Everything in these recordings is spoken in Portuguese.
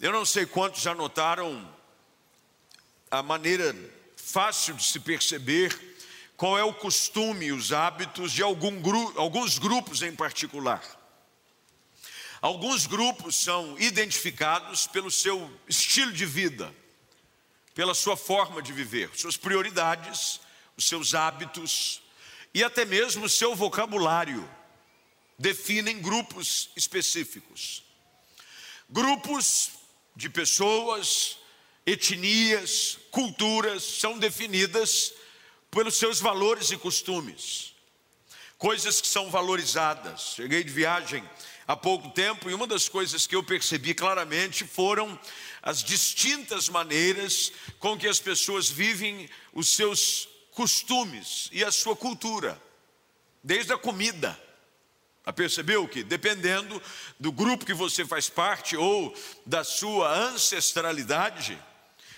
Eu não sei quantos já notaram a maneira fácil de se perceber qual é o costume e os hábitos de algum gru alguns grupos em particular. Alguns grupos são identificados pelo seu estilo de vida, pela sua forma de viver, suas prioridades, os seus hábitos e até mesmo o seu vocabulário definem grupos específicos. Grupos de pessoas, etnias, culturas são definidas pelos seus valores e costumes, coisas que são valorizadas. Cheguei de viagem há pouco tempo e uma das coisas que eu percebi claramente foram as distintas maneiras com que as pessoas vivem os seus costumes e a sua cultura, desde a comida. A percebeu que dependendo do grupo que você faz parte ou da sua ancestralidade,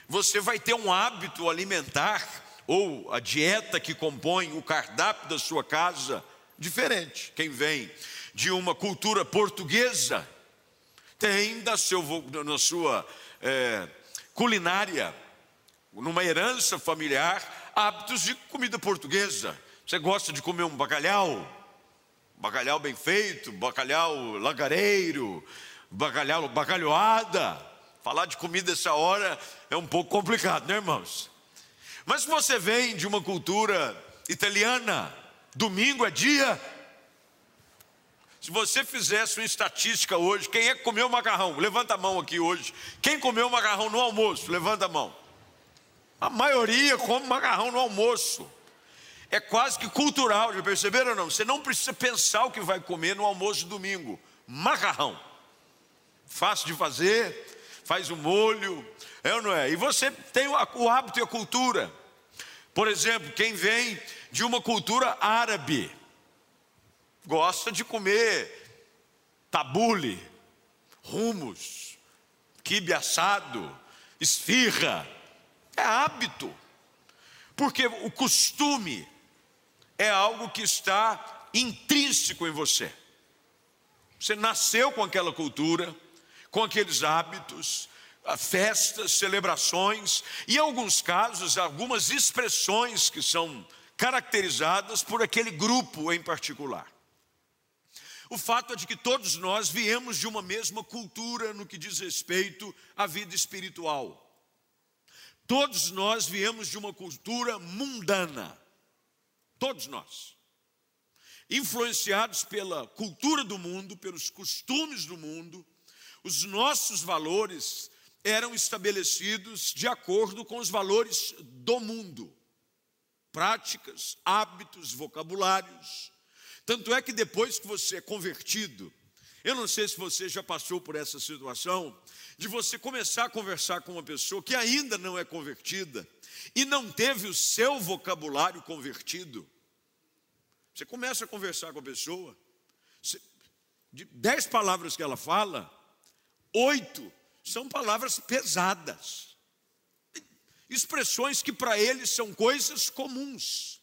você vai ter um hábito alimentar ou a dieta que compõe o cardápio da sua casa diferente. Quem vem de uma cultura portuguesa tem da seu, na sua é, culinária, numa herança familiar, hábitos de comida portuguesa. Você gosta de comer um bacalhau? Bacalhau bem feito, bacalhau lagareiro, bacalhau bacalhoada. Falar de comida essa hora é um pouco complicado, né, irmãos? Mas se você vem de uma cultura italiana, domingo é dia. Se você fizesse uma estatística hoje, quem é que comeu macarrão? Levanta a mão aqui hoje. Quem comeu macarrão no almoço? Levanta a mão. A maioria come macarrão no almoço. É quase que cultural, já perceberam ou não? Você não precisa pensar o que vai comer no almoço de domingo. Macarrão. Fácil de fazer, faz o molho, é ou não é? E você tem o hábito e a cultura. Por exemplo, quem vem de uma cultura árabe, gosta de comer tabule, rumos, quibe assado, esfirra. É hábito. Porque o costume é algo que está intrínseco em você. Você nasceu com aquela cultura, com aqueles hábitos, festas, celebrações e, em alguns casos, algumas expressões que são caracterizadas por aquele grupo em particular. O fato é de que todos nós viemos de uma mesma cultura no que diz respeito à vida espiritual. Todos nós viemos de uma cultura mundana. Todos nós. Influenciados pela cultura do mundo, pelos costumes do mundo, os nossos valores eram estabelecidos de acordo com os valores do mundo. Práticas, hábitos, vocabulários. Tanto é que depois que você é convertido, eu não sei se você já passou por essa situação, de você começar a conversar com uma pessoa que ainda não é convertida e não teve o seu vocabulário convertido. Você começa a conversar com a pessoa, de dez palavras que ela fala, oito são palavras pesadas, expressões que para eles são coisas comuns.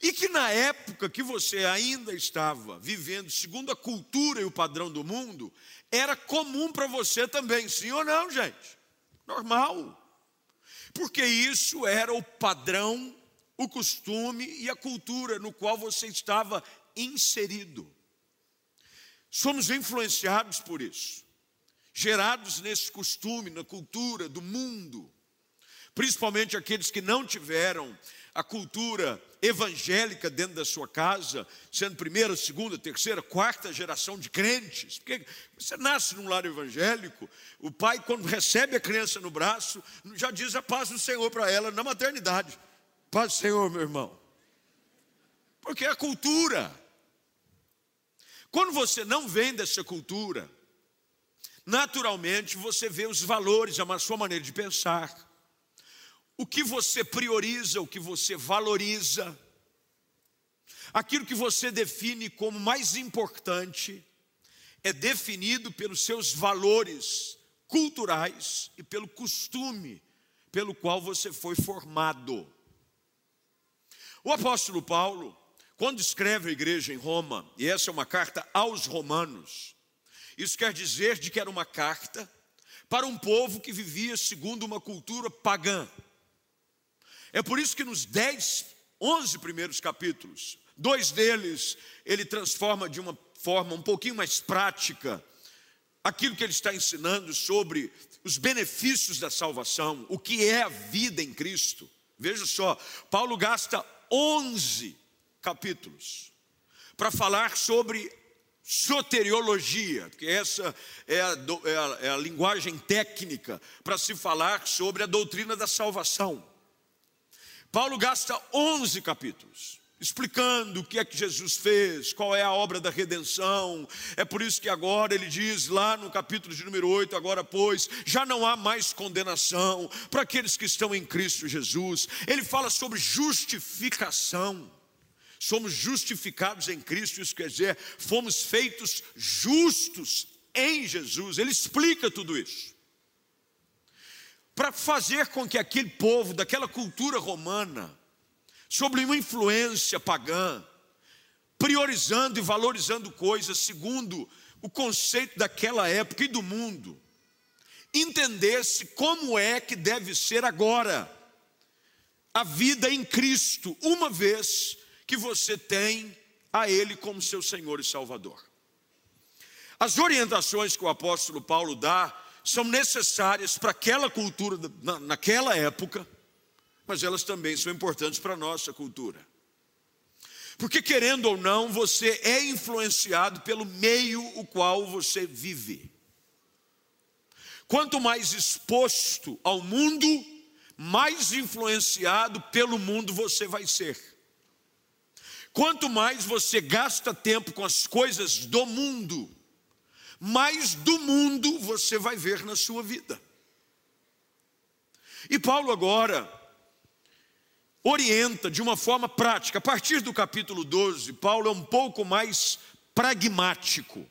E que na época que você ainda estava vivendo segundo a cultura e o padrão do mundo, era comum para você também, sim ou não, gente? Normal. Porque isso era o padrão o costume e a cultura no qual você estava inserido. Somos influenciados por isso, gerados nesse costume, na cultura do mundo, principalmente aqueles que não tiveram a cultura evangélica dentro da sua casa, sendo primeira, segunda, terceira, quarta geração de crentes. Porque você nasce num lar evangélico, o pai, quando recebe a criança no braço, já diz a paz do Senhor para ela na maternidade. Paz do Senhor, meu irmão. Porque é a cultura. Quando você não vem dessa cultura, naturalmente você vê os valores, a sua maneira de pensar, o que você prioriza, o que você valoriza, aquilo que você define como mais importante, é definido pelos seus valores culturais e pelo costume pelo qual você foi formado. O apóstolo Paulo, quando escreve a igreja em Roma, e essa é uma carta aos romanos, isso quer dizer de que era uma carta para um povo que vivia segundo uma cultura pagã. É por isso que nos dez, onze primeiros capítulos, dois deles ele transforma de uma forma um pouquinho mais prática aquilo que ele está ensinando sobre os benefícios da salvação, o que é a vida em Cristo. Veja só, Paulo gasta 11 capítulos para falar sobre soteriologia, que essa é a, é a, é a linguagem técnica para se falar sobre a doutrina da salvação. Paulo gasta 11 capítulos explicando o que é que Jesus fez, qual é a obra da redenção. É por isso que agora ele diz lá no capítulo de número 8, agora pois, já não há mais condenação para aqueles que estão em Cristo Jesus. Ele fala sobre justificação. Somos justificados em Cristo, isso quer dizer, fomos feitos justos em Jesus. Ele explica tudo isso. Para fazer com que aquele povo, daquela cultura romana, sobre uma influência pagã, priorizando e valorizando coisas segundo o conceito daquela época e do mundo, entendesse como é que deve ser agora a vida em Cristo, uma vez que você tem a Ele como seu Senhor e Salvador. As orientações que o apóstolo Paulo dá são necessárias para aquela cultura, naquela época, mas elas também são importantes para a nossa cultura. Porque, querendo ou não, você é influenciado pelo meio o qual você vive. Quanto mais exposto ao mundo, mais influenciado pelo mundo você vai ser. Quanto mais você gasta tempo com as coisas do mundo, mais do mundo você vai ver na sua vida. E Paulo agora orienta de uma forma prática. A partir do capítulo 12, Paulo é um pouco mais pragmático.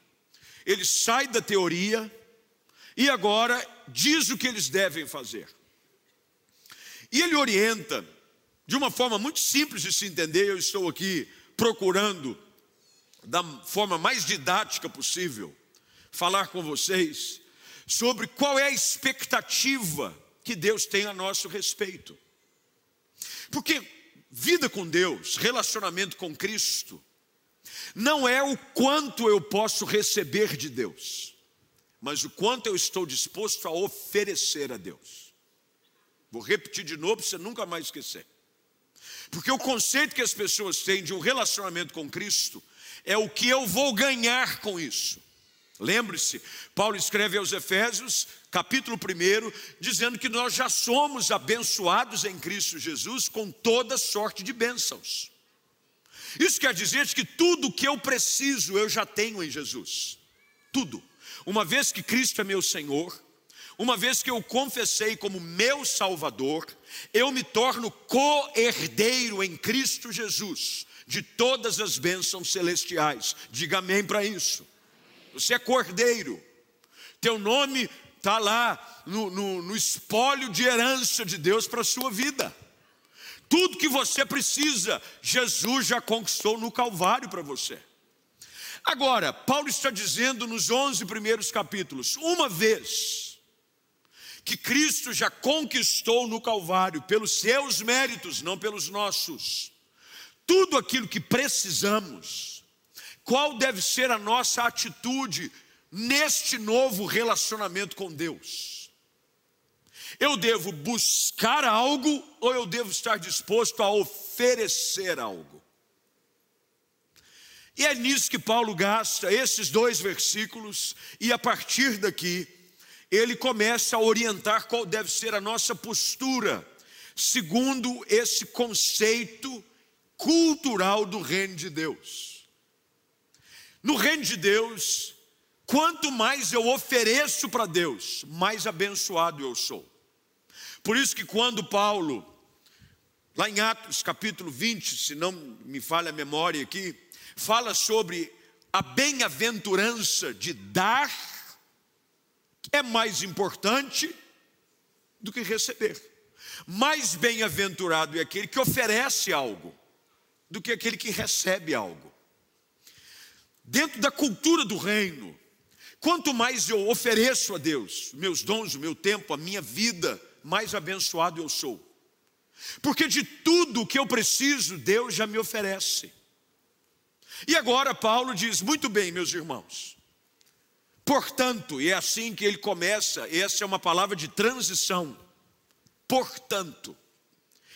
Ele sai da teoria e agora diz o que eles devem fazer. E ele orienta de uma forma muito simples de se entender, eu estou aqui procurando, da forma mais didática possível, falar com vocês sobre qual é a expectativa que Deus tem a nosso respeito. Porque vida com Deus, relacionamento com Cristo, não é o quanto eu posso receber de Deus, mas o quanto eu estou disposto a oferecer a Deus. Vou repetir de novo para você nunca mais esquecer. Porque o conceito que as pessoas têm de um relacionamento com Cristo é o que eu vou ganhar com isso. Lembre-se, Paulo escreve aos Efésios, capítulo 1, dizendo que nós já somos abençoados em Cristo Jesus com toda sorte de bênçãos. Isso quer dizer que tudo que eu preciso eu já tenho em Jesus. Tudo. Uma vez que Cristo é meu Senhor, uma vez que eu confessei como meu Salvador, eu me torno co-herdeiro em Cristo Jesus de todas as bênçãos celestiais. Diga amém para isso. Você é cordeiro, teu nome está lá no, no, no espólio de herança de Deus para a sua vida. Tudo que você precisa, Jesus já conquistou no Calvário para você. Agora, Paulo está dizendo nos 11 primeiros capítulos: uma vez que Cristo já conquistou no Calvário, pelos seus méritos, não pelos nossos. Tudo aquilo que precisamos, qual deve ser a nossa atitude neste novo relacionamento com Deus? Eu devo buscar algo ou eu devo estar disposto a oferecer algo? E é nisso que Paulo gasta esses dois versículos, e a partir daqui, ele começa a orientar qual deve ser a nossa postura, segundo esse conceito cultural do reino de Deus. No reino de Deus, quanto mais eu ofereço para Deus, mais abençoado eu sou. Por isso que quando Paulo, lá em Atos capítulo 20, se não me falha a memória aqui, fala sobre a bem-aventurança de dar é mais importante do que receber. Mais bem-aventurado é aquele que oferece algo do que aquele que recebe algo. Dentro da cultura do reino, Quanto mais eu ofereço a Deus meus dons, o meu tempo, a minha vida, mais abençoado eu sou. Porque de tudo que eu preciso, Deus já me oferece. E agora Paulo diz: muito bem, meus irmãos. Portanto, e é assim que ele começa, essa é uma palavra de transição. Portanto,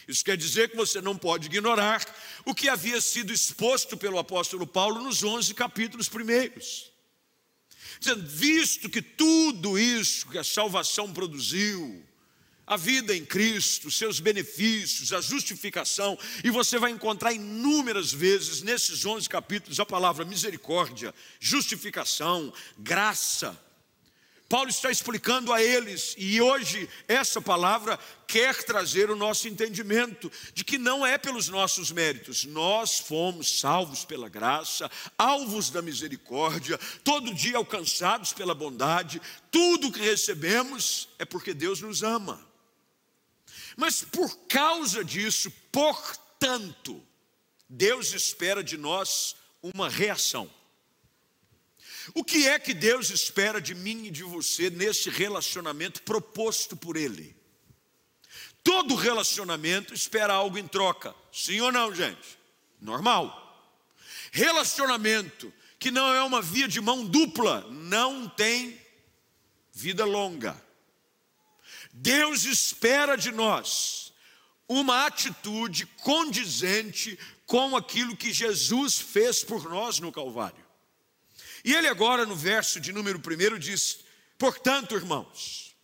isso quer dizer que você não pode ignorar o que havia sido exposto pelo apóstolo Paulo nos 11 capítulos primeiros. Dizendo, visto que tudo isso que a salvação produziu, a vida em Cristo, seus benefícios, a justificação, e você vai encontrar inúmeras vezes nesses 11 capítulos a palavra misericórdia, justificação, graça. Paulo está explicando a eles, e hoje essa palavra quer trazer o nosso entendimento de que não é pelos nossos méritos, nós fomos salvos pela graça, alvos da misericórdia, todo dia alcançados pela bondade, tudo que recebemos é porque Deus nos ama. Mas por causa disso, portanto, Deus espera de nós uma reação. O que é que Deus espera de mim e de você nesse relacionamento proposto por Ele? Todo relacionamento espera algo em troca, sim ou não, gente? Normal. Relacionamento que não é uma via de mão dupla, não tem vida longa. Deus espera de nós uma atitude condizente com aquilo que Jesus fez por nós no Calvário. E ele agora, no verso de número 1, diz: Portanto, irmãos,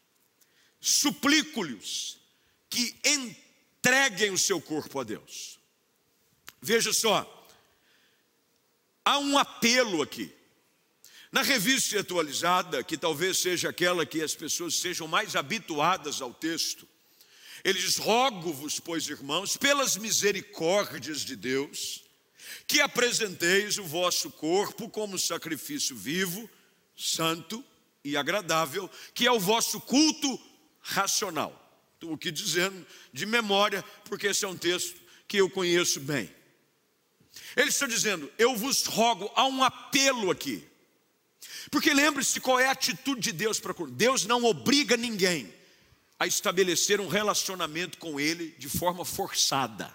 suplico-lhes que entreguem o seu corpo a Deus. Veja só, há um apelo aqui. Na revista atualizada, que talvez seja aquela que as pessoas sejam mais habituadas ao texto, ele diz: Rogo-vos, pois, irmãos, pelas misericórdias de Deus, que apresenteis o vosso corpo como sacrifício vivo, santo e agradável, que é o vosso culto racional. O que dizendo de memória, porque esse é um texto que eu conheço bem. Ele está dizendo: Eu vos rogo, há um apelo aqui. Porque lembre-se qual é a atitude de Deus para com Deus não obriga ninguém a estabelecer um relacionamento com Ele de forma forçada.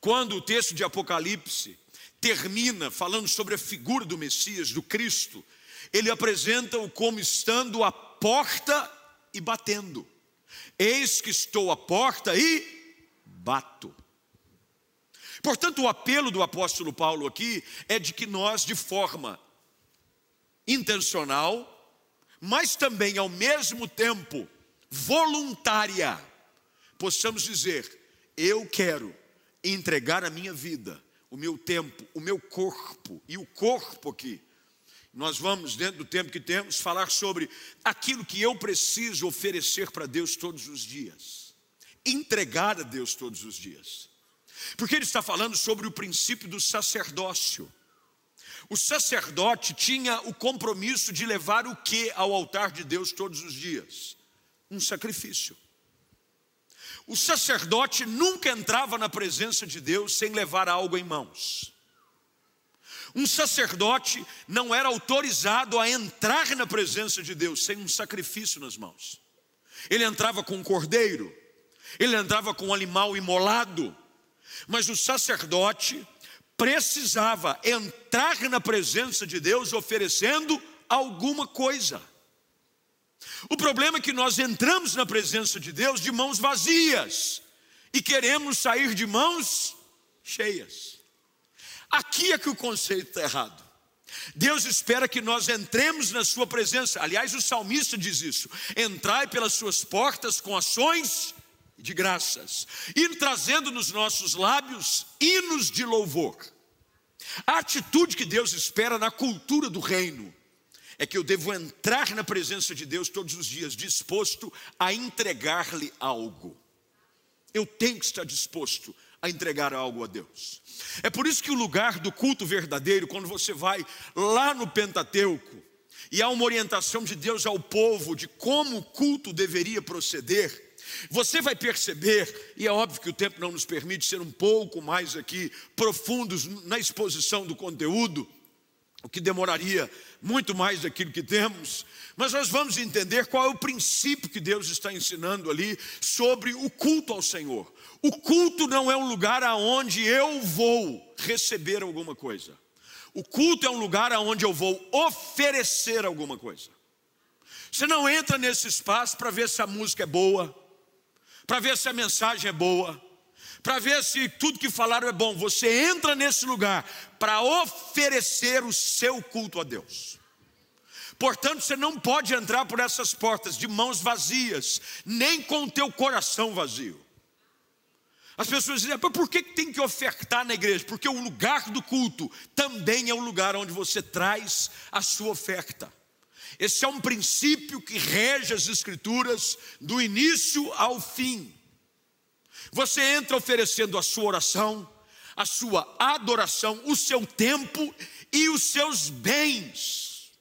Quando o texto de Apocalipse termina falando sobre a figura do Messias, do Cristo, ele apresenta-o como estando à porta e batendo. Eis que estou à porta e bato. Portanto, o apelo do apóstolo Paulo aqui é de que nós, de forma intencional, mas também ao mesmo tempo voluntária, possamos dizer: eu quero entregar a minha vida, o meu tempo, o meu corpo, e o corpo aqui. Nós vamos, dentro do tempo que temos, falar sobre aquilo que eu preciso oferecer para Deus todos os dias, entregar a Deus todos os dias, porque ele está falando sobre o princípio do sacerdócio. O sacerdote tinha o compromisso de levar o que ao altar de Deus todos os dias? Um sacrifício. O sacerdote nunca entrava na presença de Deus sem levar algo em mãos. Um sacerdote não era autorizado a entrar na presença de Deus sem um sacrifício nas mãos. Ele entrava com um cordeiro, ele entrava com um animal imolado, mas o sacerdote precisava entrar na presença de Deus oferecendo alguma coisa. O problema é que nós entramos na presença de Deus de mãos vazias e queremos sair de mãos cheias. Aqui é que o conceito está errado. Deus espera que nós entremos na Sua presença. Aliás, o salmista diz isso: entrai pelas Suas portas com ações de graças, e trazendo nos nossos lábios hinos de louvor. A atitude que Deus espera na cultura do reino é que eu devo entrar na presença de Deus todos os dias, disposto a entregar-lhe algo. Eu tenho que estar disposto a entregar algo a Deus. É por isso que o lugar do culto verdadeiro, quando você vai lá no Pentateuco, e há uma orientação de Deus ao povo de como o culto deveria proceder, você vai perceber, e é óbvio que o tempo não nos permite ser um pouco mais aqui profundos na exposição do conteúdo, o que demoraria muito mais daquilo que temos, mas nós vamos entender qual é o princípio que Deus está ensinando ali sobre o culto ao Senhor. O culto não é um lugar aonde eu vou receber alguma coisa. O culto é um lugar aonde eu vou oferecer alguma coisa. Você não entra nesse espaço para ver se a música é boa, para ver se a mensagem é boa, para ver se tudo que falaram é bom. Você entra nesse lugar para oferecer o seu culto a Deus. Portanto, você não pode entrar por essas portas de mãos vazias, nem com o teu coração vazio. As pessoas dizem, por que tem que ofertar na igreja? Porque o lugar do culto também é o lugar onde você traz a sua oferta. Esse é um princípio que rege as escrituras do início ao fim. Você entra oferecendo a sua oração, a sua adoração, o seu tempo e os seus bens.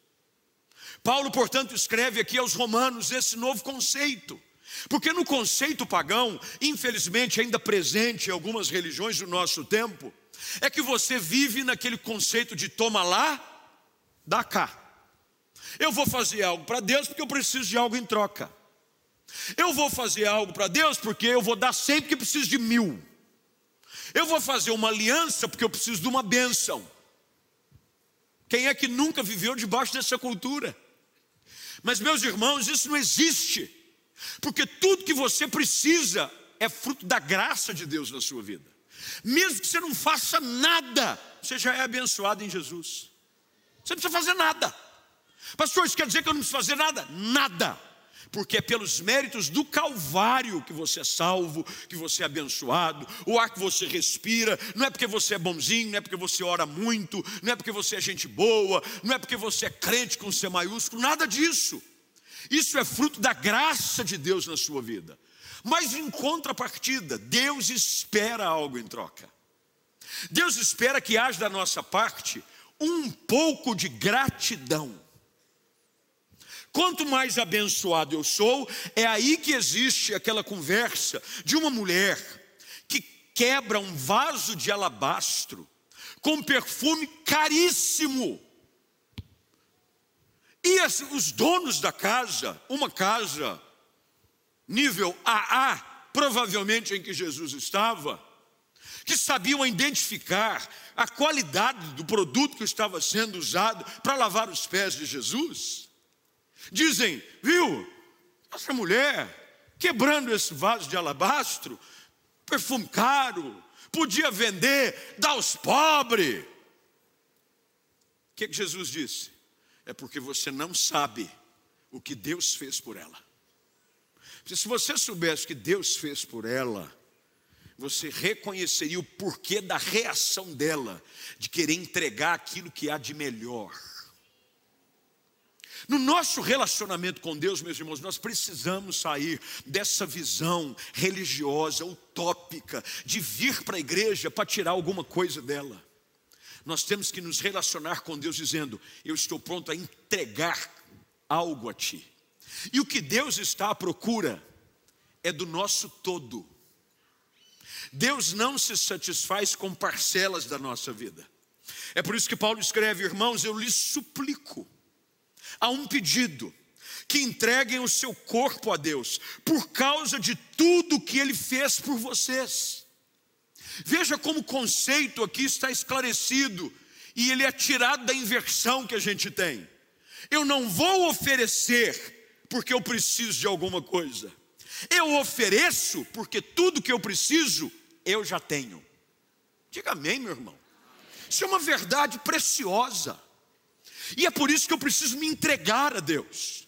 Paulo, portanto, escreve aqui aos Romanos esse novo conceito. Porque no conceito pagão, infelizmente ainda presente em algumas religiões do nosso tempo, é que você vive naquele conceito de toma lá, dá cá. Eu vou fazer algo para Deus porque eu preciso de algo em troca. Eu vou fazer algo para Deus porque eu vou dar sempre que preciso de mil. Eu vou fazer uma aliança porque eu preciso de uma bênção. Quem é que nunca viveu debaixo dessa cultura? Mas, meus irmãos, isso não existe, porque tudo que você precisa é fruto da graça de Deus na sua vida. Mesmo que você não faça nada, você já é abençoado em Jesus. Você não precisa fazer nada. Pastor, isso quer dizer que eu não preciso fazer nada? Nada porque é pelos méritos do Calvário que você é salvo, que você é abençoado, o ar que você respira, não é porque você é bonzinho, não é porque você ora muito, não é porque você é gente boa, não é porque você é crente com C maiúsculo, nada disso. Isso é fruto da graça de Deus na sua vida. Mas em contrapartida, Deus espera algo em troca. Deus espera que haja da nossa parte um pouco de gratidão. Quanto mais abençoado eu sou, é aí que existe aquela conversa de uma mulher que quebra um vaso de alabastro com perfume caríssimo. E os donos da casa, uma casa nível AA, provavelmente em que Jesus estava, que sabiam identificar a qualidade do produto que estava sendo usado para lavar os pés de Jesus, Dizem, viu, essa mulher quebrando esse vaso de alabastro, perfume caro, podia vender, dar aos pobres. O que, que Jesus disse? É porque você não sabe o que Deus fez por ela. Se você soubesse o que Deus fez por ela, você reconheceria o porquê da reação dela de querer entregar aquilo que há de melhor. No nosso relacionamento com Deus, meus irmãos, nós precisamos sair dessa visão religiosa, utópica, de vir para a igreja para tirar alguma coisa dela. Nós temos que nos relacionar com Deus dizendo: Eu estou pronto a entregar algo a Ti. E o que Deus está à procura é do nosso todo. Deus não se satisfaz com parcelas da nossa vida. É por isso que Paulo escreve: Irmãos, eu lhes suplico a um pedido que entreguem o seu corpo a Deus, por causa de tudo que Ele fez por vocês. Veja como o conceito aqui está esclarecido e ele é tirado da inversão que a gente tem. Eu não vou oferecer porque eu preciso de alguma coisa. Eu ofereço porque tudo que eu preciso eu já tenho. Diga amém, meu irmão. Isso é uma verdade preciosa. E é por isso que eu preciso me entregar a Deus.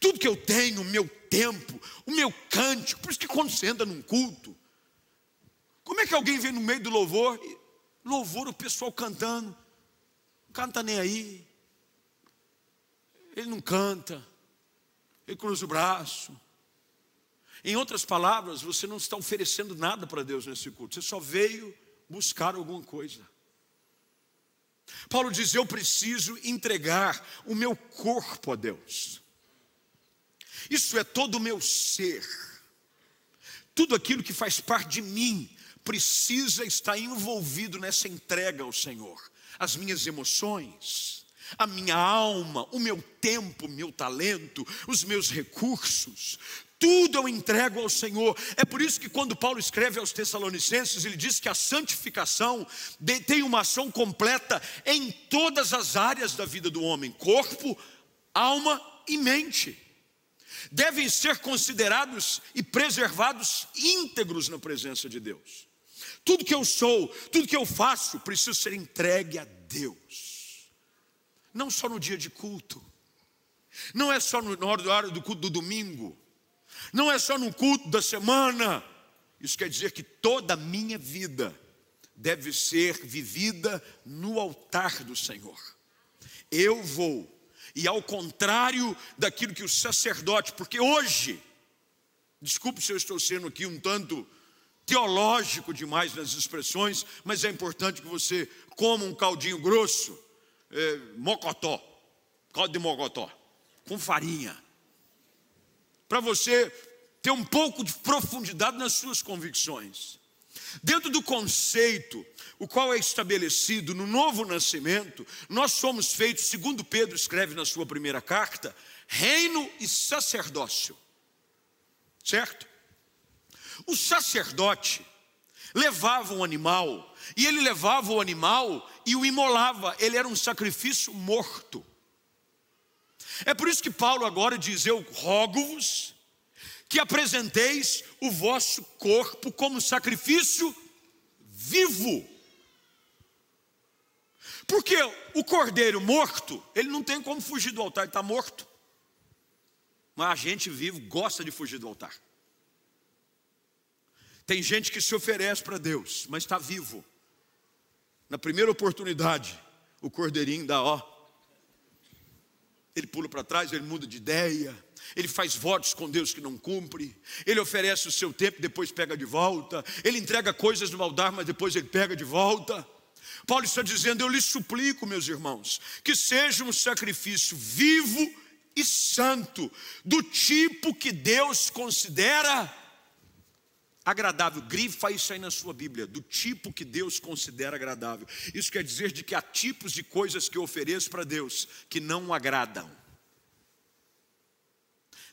Tudo que eu tenho, o meu tempo, o meu cântico, por isso que quando você anda num culto, como é que alguém vem no meio do louvor, louvor o pessoal cantando, o cara não está nem aí, ele não canta, ele cruza o braço. Em outras palavras, você não está oferecendo nada para Deus nesse culto, você só veio buscar alguma coisa. Paulo diz: Eu preciso entregar o meu corpo a Deus. Isso é todo o meu ser. Tudo aquilo que faz parte de mim precisa estar envolvido nessa entrega ao Senhor. As minhas emoções, a minha alma, o meu tempo, o meu talento, os meus recursos, tudo eu entrego ao Senhor. É por isso que quando Paulo escreve aos Tessalonicenses, ele diz que a santificação tem uma ação completa em todas as áreas da vida do homem: corpo, alma e mente. Devem ser considerados e preservados íntegros na presença de Deus. Tudo que eu sou, tudo que eu faço, precisa ser entregue a Deus. Não só no dia de culto, não é só na hora do culto do domingo, não é só no culto da semana. Isso quer dizer que toda a minha vida deve ser vivida no altar do Senhor. Eu vou, e ao contrário daquilo que o sacerdote, porque hoje, desculpe se eu estou sendo aqui um tanto teológico demais nas expressões, mas é importante que você coma um caldinho grosso, é, mocotó, caldo de mocotó, com farinha, para você ter um pouco de profundidade nas suas convicções. Dentro do conceito, o qual é estabelecido no novo nascimento, nós somos feitos, segundo Pedro escreve na sua primeira carta, reino e sacerdócio. Certo? O sacerdote levava um animal, e ele levava o animal e o imolava, ele era um sacrifício morto. É por isso que Paulo agora diz: Eu rogo-vos que apresenteis o vosso corpo como sacrifício vivo. Porque o cordeiro morto, ele não tem como fugir do altar, ele está morto. Mas a gente vivo gosta de fugir do altar. Tem gente que se oferece para Deus, mas está vivo. Na primeira oportunidade, o cordeirinho dá ó. Ele pula para trás, ele muda de ideia, ele faz votos com Deus que não cumpre, ele oferece o seu tempo, depois pega de volta, ele entrega coisas no altar, mas depois ele pega de volta. Paulo está dizendo: Eu lhe suplico, meus irmãos, que seja um sacrifício vivo e santo, do tipo que Deus considera agradável. Grifa isso aí na sua Bíblia, do tipo que Deus considera agradável. Isso quer dizer de que há tipos de coisas que eu ofereço para Deus que não agradam.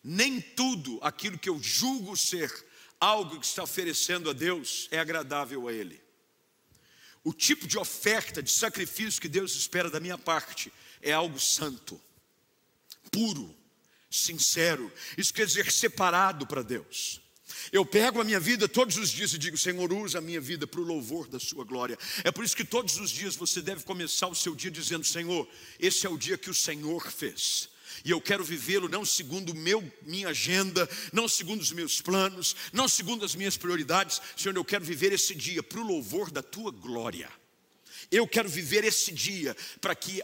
Nem tudo aquilo que eu julgo ser algo que está oferecendo a Deus é agradável a Ele. O tipo de oferta, de sacrifício que Deus espera da minha parte é algo santo, puro, sincero. Isso quer dizer separado para Deus. Eu pego a minha vida todos os dias e digo: Senhor, usa a minha vida para o louvor da Sua glória. É por isso que todos os dias você deve começar o seu dia dizendo: Senhor, esse é o dia que o Senhor fez. E eu quero vivê-lo não segundo meu, minha agenda, não segundo os meus planos, não segundo as minhas prioridades. Senhor, eu quero viver esse dia para o louvor da tua glória. Eu quero viver esse dia para que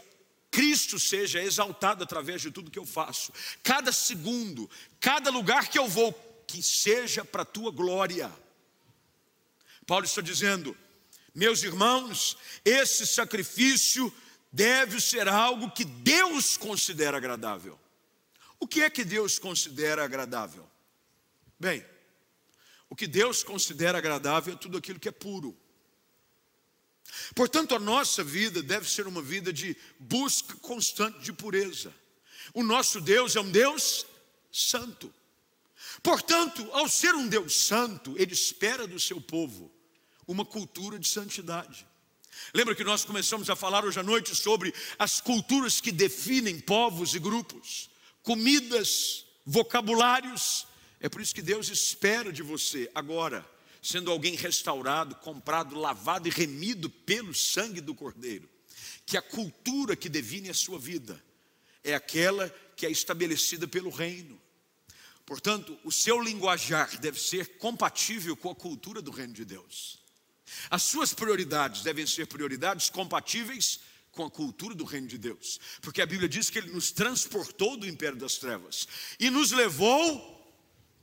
Cristo seja exaltado através de tudo que eu faço. Cada segundo, cada lugar que eu vou, que seja para a tua glória. Paulo está dizendo, meus irmãos, esse sacrifício deve ser algo que Deus considera agradável. O que é que Deus considera agradável? Bem, o que Deus considera agradável é tudo aquilo que é puro. Portanto, a nossa vida deve ser uma vida de busca constante de pureza. O nosso Deus é um Deus santo. Portanto, ao ser um Deus santo, Ele espera do seu povo uma cultura de santidade. Lembra que nós começamos a falar hoje à noite sobre as culturas que definem povos e grupos, comidas, vocabulários. É por isso que Deus espera de você agora, sendo alguém restaurado, comprado, lavado e remido pelo sangue do Cordeiro, que a cultura que define a sua vida é aquela que é estabelecida pelo reino. Portanto, o seu linguajar deve ser compatível com a cultura do reino de Deus. As suas prioridades devem ser prioridades compatíveis com a cultura do reino de Deus, porque a Bíblia diz que Ele nos transportou do império das trevas e nos levou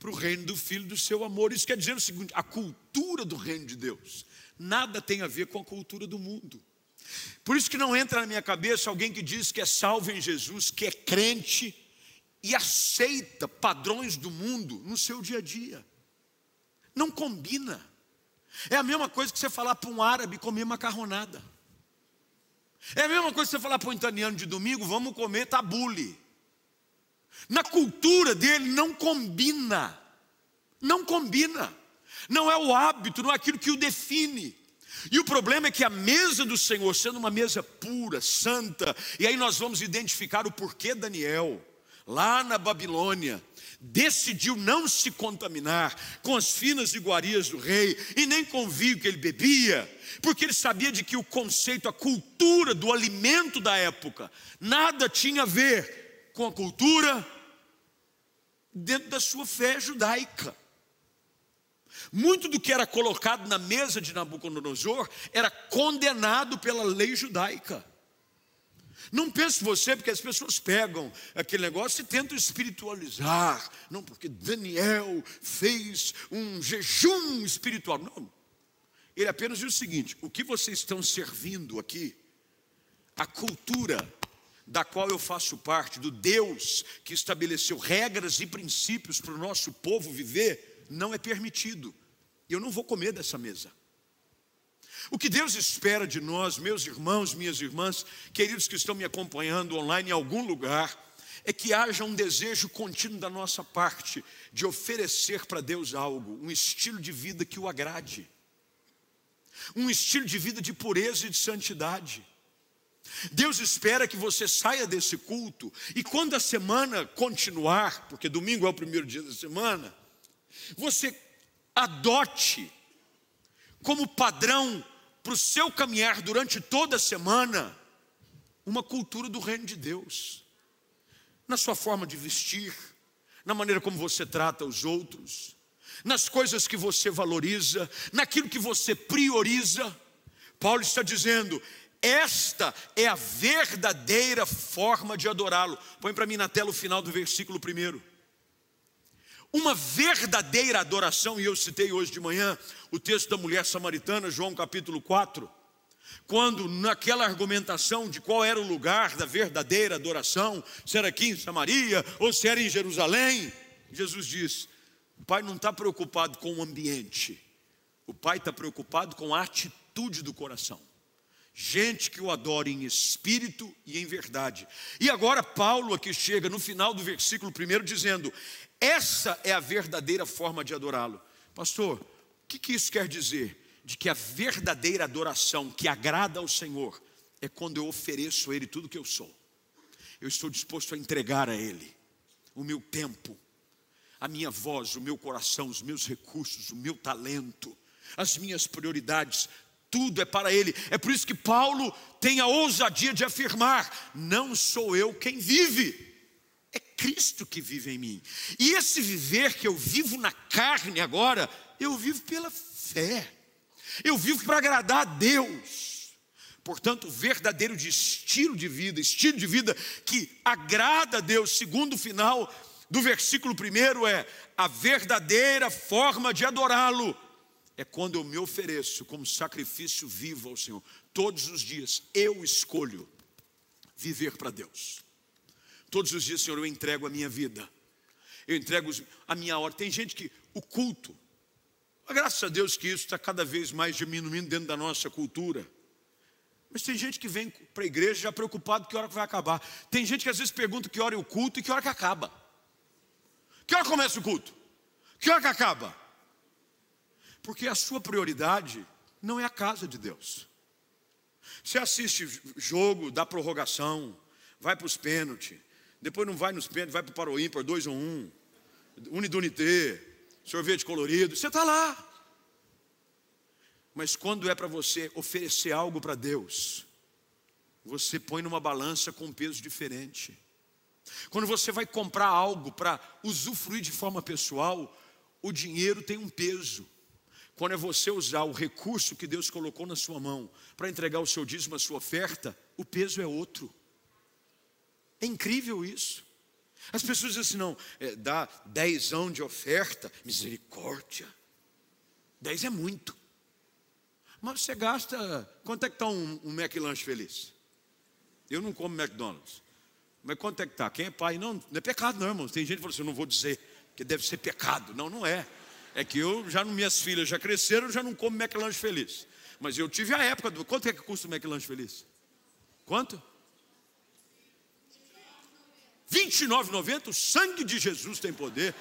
para o reino do Filho do seu amor. Isso quer dizer o seguinte: a cultura do reino de Deus nada tem a ver com a cultura do mundo. Por isso que não entra na minha cabeça alguém que diz que é salvo em Jesus, que é crente e aceita padrões do mundo no seu dia a dia. Não combina. É a mesma coisa que você falar para um árabe comer macarronada. É a mesma coisa que você falar para o italiano de domingo, vamos comer tabule. Na cultura dele não combina. Não combina. Não é o hábito, não é aquilo que o define. E o problema é que a mesa do Senhor, sendo uma mesa pura, santa, e aí nós vamos identificar o porquê Daniel, lá na Babilônia, decidiu não se contaminar com as finas iguarias do rei e nem com o vinho que ele bebia, porque ele sabia de que o conceito, a cultura do alimento da época, nada tinha a ver com a cultura dentro da sua fé judaica. Muito do que era colocado na mesa de Nabucodonosor era condenado pela lei judaica. Não pense você, porque as pessoas pegam aquele negócio e tentam espiritualizar. Não, porque Daniel fez um jejum espiritual. Não. Ele apenas diz o seguinte: o que vocês estão servindo aqui, a cultura da qual eu faço parte, do Deus que estabeleceu regras e princípios para o nosso povo viver, não é permitido. Eu não vou comer dessa mesa. O que Deus espera de nós, meus irmãos, minhas irmãs, queridos que estão me acompanhando online em algum lugar, é que haja um desejo contínuo da nossa parte de oferecer para Deus algo, um estilo de vida que o agrade, um estilo de vida de pureza e de santidade. Deus espera que você saia desse culto e quando a semana continuar, porque domingo é o primeiro dia da semana, você adote como padrão para o seu caminhar durante toda a semana uma cultura do reino de Deus, na sua forma de vestir, na maneira como você trata os outros, nas coisas que você valoriza, naquilo que você prioriza. Paulo está dizendo: esta é a verdadeira forma de adorá-lo. Põe para mim na tela o final do versículo primeiro. Uma verdadeira adoração, e eu citei hoje de manhã o texto da mulher samaritana, João capítulo 4, quando naquela argumentação de qual era o lugar da verdadeira adoração, se era aqui em Samaria ou se era em Jerusalém, Jesus diz: o Pai não está preocupado com o ambiente, o Pai está preocupado com a atitude do coração. Gente que o adora em espírito e em verdade. E agora Paulo aqui chega no final do versículo primeiro dizendo: essa é a verdadeira forma de adorá-lo. Pastor, o que, que isso quer dizer? De que a verdadeira adoração que agrada ao Senhor é quando eu ofereço a Ele tudo que eu sou. Eu estou disposto a entregar a Ele o meu tempo, a minha voz, o meu coração, os meus recursos, o meu talento, as minhas prioridades, tudo é para Ele. É por isso que Paulo tem a ousadia de afirmar: não sou eu quem vive é Cristo que vive em mim. E esse viver que eu vivo na carne agora, eu vivo pela fé. Eu vivo para agradar a Deus. Portanto, verdadeiro de estilo de vida, estilo de vida que agrada a Deus, segundo o final do versículo primeiro é a verdadeira forma de adorá-lo é quando eu me ofereço como sacrifício vivo ao Senhor. Todos os dias eu escolho viver para Deus. Todos os dias, Senhor, eu entrego a minha vida, eu entrego a minha hora. Tem gente que o culto, graças a Deus que isso está cada vez mais diminuindo dentro da nossa cultura. Mas tem gente que vem para a igreja já preocupado que hora que vai acabar. Tem gente que às vezes pergunta que hora é o culto e que hora que acaba. Que hora começa o culto? Que hora que acaba? Porque a sua prioridade não é a casa de Deus. Você assiste jogo, dá prorrogação, vai para os pênaltis, depois não vai nos pênaltis, vai para o Paro Ímpar, 2 ou 1, um, Unidunité, sorvete colorido, você está lá. Mas quando é para você oferecer algo para Deus, você põe numa balança com um peso diferente. Quando você vai comprar algo para usufruir de forma pessoal, o dinheiro tem um peso. Quando é você usar o recurso que Deus colocou na sua mão para entregar o seu dízimo, a sua oferta, o peso é outro. É incrível isso. As pessoas dizem assim, não, é, dá dezão de oferta, misericórdia. Dez é muito. Mas você gasta, quanto é que está um, um McLanche feliz? Eu não como McDonald's. Mas quanto é que está? Quem é pai? Não, não é pecado não, irmãos. Tem gente que fala assim, eu não vou dizer que deve ser pecado. Não, não é. É que eu, já minhas filhas já cresceram, já não como McLanche feliz. Mas eu tive a época do, quanto é que custa o McLanche feliz? Quanto? 29,90, o sangue de Jesus tem poder.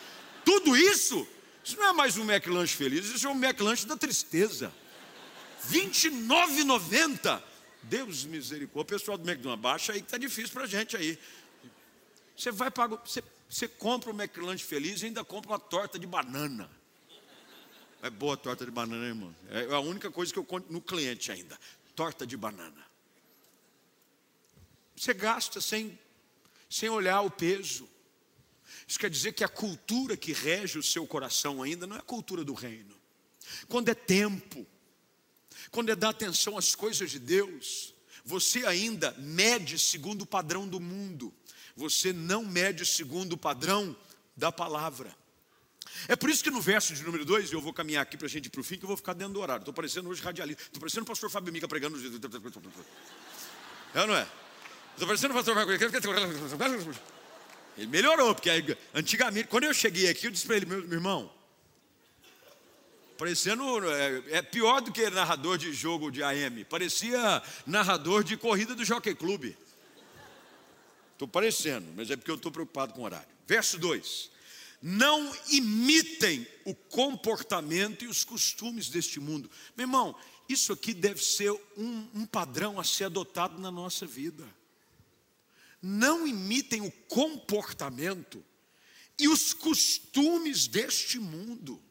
Tudo isso, isso não é mais um McLanche feliz, isso é um McLanche da tristeza. 29,90. Deus misericórdia. O pessoal do McDonald's, baixa aí que está difícil para a gente aí. Você vai pagar, você, você compra o McLanche feliz e ainda compra uma torta de banana. É boa a torta de banana, irmão. É a única coisa que eu conto no cliente ainda. Torta de banana. Você gasta sem sem olhar o peso. Isso quer dizer que a cultura que rege o seu coração ainda não é a cultura do reino. Quando é tempo, quando é dar atenção às coisas de Deus, você ainda mede segundo o padrão do mundo, você não mede segundo o padrão da palavra. É por isso que no verso de número 2, eu vou caminhar aqui para a gente ir para o fim, que eu vou ficar dentro do horário. Estou parecendo hoje radialista, estou parecendo o pastor Fábio Mica pregando. É ou não é? Estou parecendo o pastor Ele melhorou, porque antigamente, quando eu cheguei aqui, eu disse para ele, meu, meu irmão, parecendo, é, é, pior do que narrador de jogo de AM, parecia narrador de corrida do Jockey Club. Estou parecendo, mas é porque eu estou preocupado com o horário. Verso 2: Não imitem o comportamento e os costumes deste mundo. Meu irmão, isso aqui deve ser um, um padrão a ser adotado na nossa vida não imitem o comportamento e os costumes deste mundo.